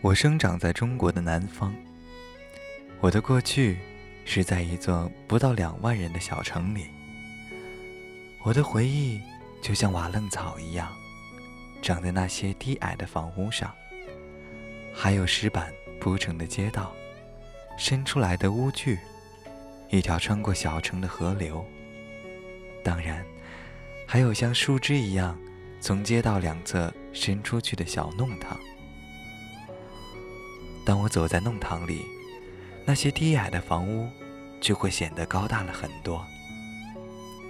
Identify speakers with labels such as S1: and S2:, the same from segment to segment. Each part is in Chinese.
S1: 我生长在中国的南方。我的过去是在一座不到两万人的小城里。我的回忆就像瓦楞草一样，长在那些低矮的房屋上，还有石板铺成的街道，伸出来的屋距，一条穿过小城的河流。当然，还有像树枝一样从街道两侧伸出去的小弄堂。当我走在弄堂里，那些低矮的房屋就会显得高大了很多，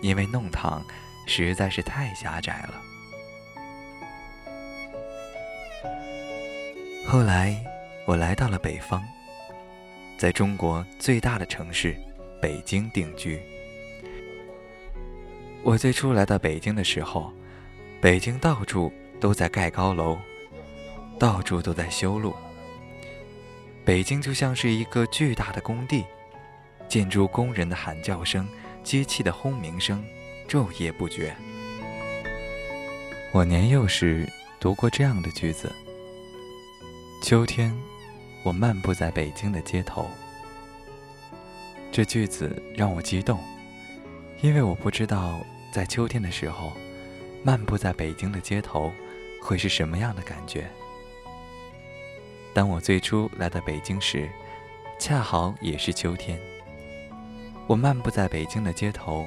S1: 因为弄堂实在是太狭窄了。后来，我来到了北方，在中国最大的城市北京定居。我最初来到北京的时候，北京到处都在盖高楼，到处都在修路。北京就像是一个巨大的工地，建筑工人的喊叫声、机器的轰鸣声，昼夜不绝。我年幼时读过这样的句子：“秋天，我漫步在北京的街头。”这句子让我激动，因为我不知道在秋天的时候，漫步在北京的街头会是什么样的感觉。当我最初来到北京时，恰好也是秋天。我漫步在北京的街头，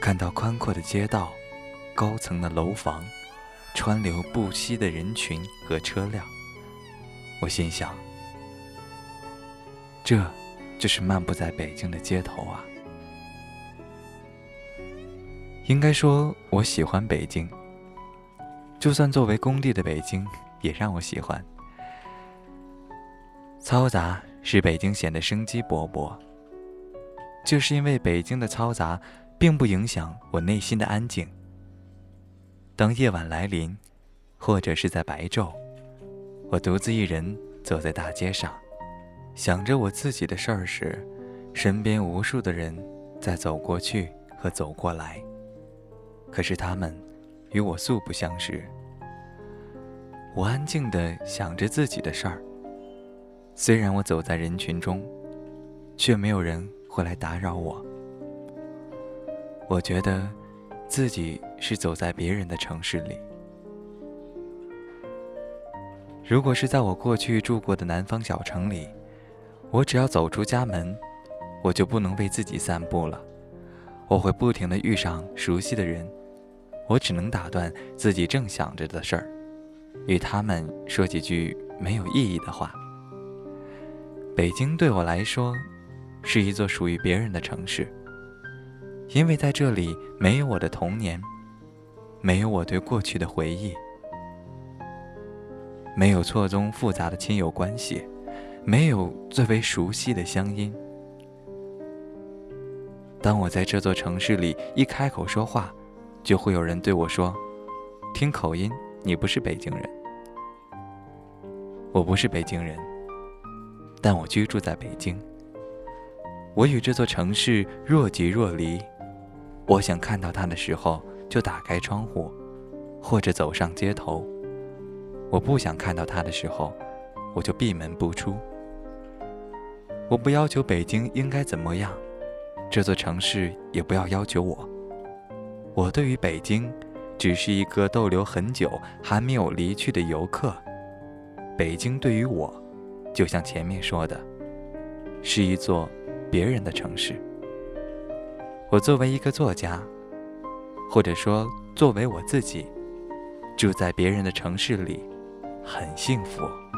S1: 看到宽阔的街道、高层的楼房、川流不息的人群和车辆。我心想，这就是漫步在北京的街头啊！应该说，我喜欢北京。就算作为工地的北京，也让我喜欢。嘈杂使北京显得生机勃勃。就是因为北京的嘈杂，并不影响我内心的安静。当夜晚来临，或者是在白昼，我独自一人走在大街上，想着我自己的事儿时，身边无数的人在走过去和走过来，可是他们与我素不相识。我安静地想着自己的事儿。虽然我走在人群中，却没有人会来打扰我。我觉得自己是走在别人的城市里。如果是在我过去住过的南方小城里，我只要走出家门，我就不能为自己散步了。我会不停的遇上熟悉的人，我只能打断自己正想着的事儿，与他们说几句没有意义的话。北京对我来说，是一座属于别人的城市，因为在这里没有我的童年，没有我对过去的回忆，没有错综复杂的亲友关系，没有最为熟悉的乡音。当我在这座城市里一开口说话，就会有人对我说：“听口音，你不是北京人。”我不是北京人。但我居住在北京，我与这座城市若即若离。我想看到它的时候，就打开窗户，或者走上街头；我不想看到他的时候，我就闭门不出。我不要求北京应该怎么样，这座城市也不要要求我。我对于北京，只是一个逗留很久还没有离去的游客。北京对于我。就像前面说的，是一座别人的城市。我作为一个作家，或者说作为我自己，住在别人的城市里，很幸福。